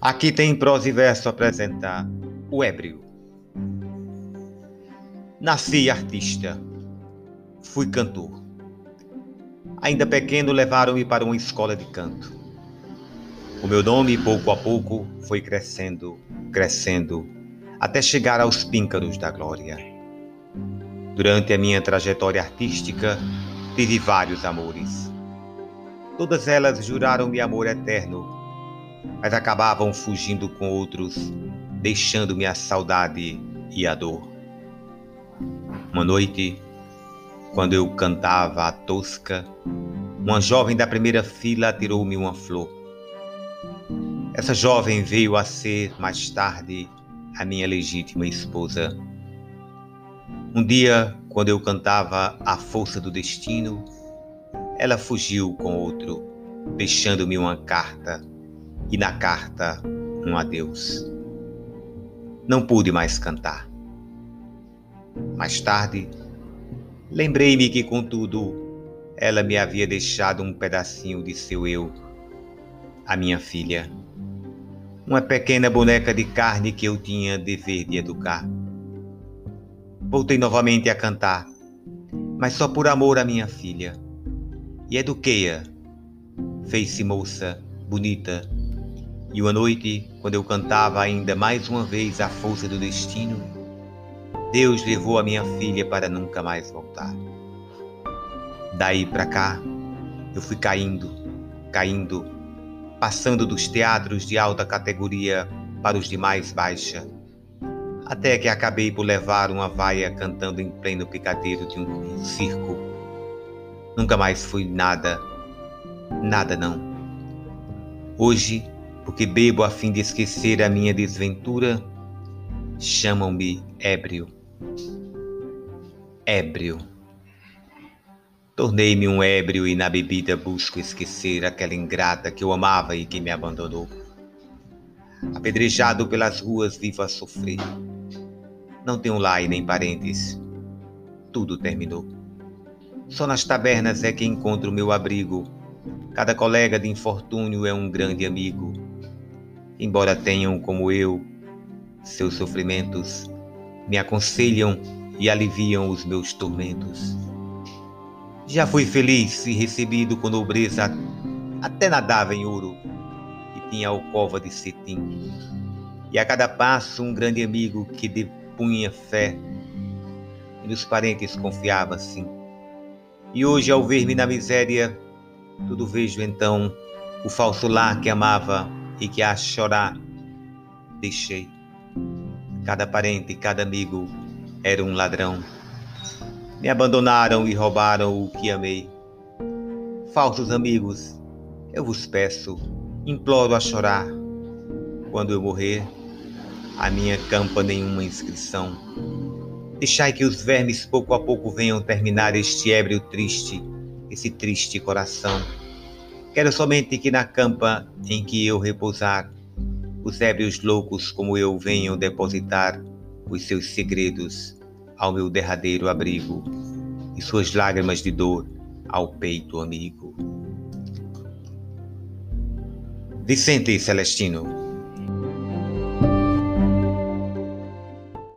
Aqui tem prosa e verso apresentar o ébrio. Nasci artista, fui cantor. Ainda pequeno levaram-me para uma escola de canto. O meu nome, pouco a pouco, foi crescendo, crescendo, até chegar aos píncaros da glória. Durante a minha trajetória artística, tive vários amores. Todas elas juraram-me amor eterno mas acabavam fugindo com outros, deixando-me a saudade e a dor. Uma noite, quando eu cantava a tosca, uma jovem da primeira fila tirou-me uma flor. Essa jovem veio a ser, mais tarde, a minha legítima esposa. Um dia, quando eu cantava A Força do Destino, ela fugiu com outro, deixando-me uma carta e na carta um adeus. Não pude mais cantar. Mais tarde, lembrei-me que, contudo, ela me havia deixado um pedacinho de seu eu, a minha filha, uma pequena boneca de carne que eu tinha dever de educar. Voltei novamente a cantar, mas só por amor à minha filha, e eduquei-a. Fez-se moça, bonita, e uma noite, quando eu cantava ainda mais uma vez a força do destino, Deus levou a minha filha para nunca mais voltar. Daí para cá, eu fui caindo, caindo, passando dos teatros de alta categoria para os de mais baixa, até que acabei por levar uma vaia cantando em pleno picadeiro de um circo. Nunca mais fui nada, nada não. Hoje porque bebo a fim de esquecer a minha desventura, chamam-me ébrio. Ébrio. Tornei-me um ébrio e na bebida busco esquecer aquela ingrata que eu amava e que me abandonou. Apedrejado pelas ruas, vivo a sofrer. Não tenho lar e nem parentes. Tudo terminou. Só nas tabernas é que encontro meu abrigo. Cada colega de infortúnio é um grande amigo embora tenham como eu seus sofrimentos, me aconselham e aliviam os meus tormentos. Já fui feliz e recebido com nobreza, até nadava em ouro e tinha alcova de cetim. E a cada passo um grande amigo que depunha fé e nos parentes confiava assim. E hoje, ao ver-me na miséria, tudo vejo então o falso lar que amava e que a chorar deixei. Cada parente, cada amigo era um ladrão. Me abandonaram e roubaram o que amei. Falsos amigos, eu vos peço, imploro a chorar. Quando eu morrer, a minha campa nenhuma inscrição. Deixai que os vermes pouco a pouco venham terminar este ébrio triste, esse triste coração. Quero somente que na campa em que eu repousar, os ébrios loucos como eu venham depositar os seus segredos ao meu derradeiro abrigo e suas lágrimas de dor ao peito amigo. Vicente Celestino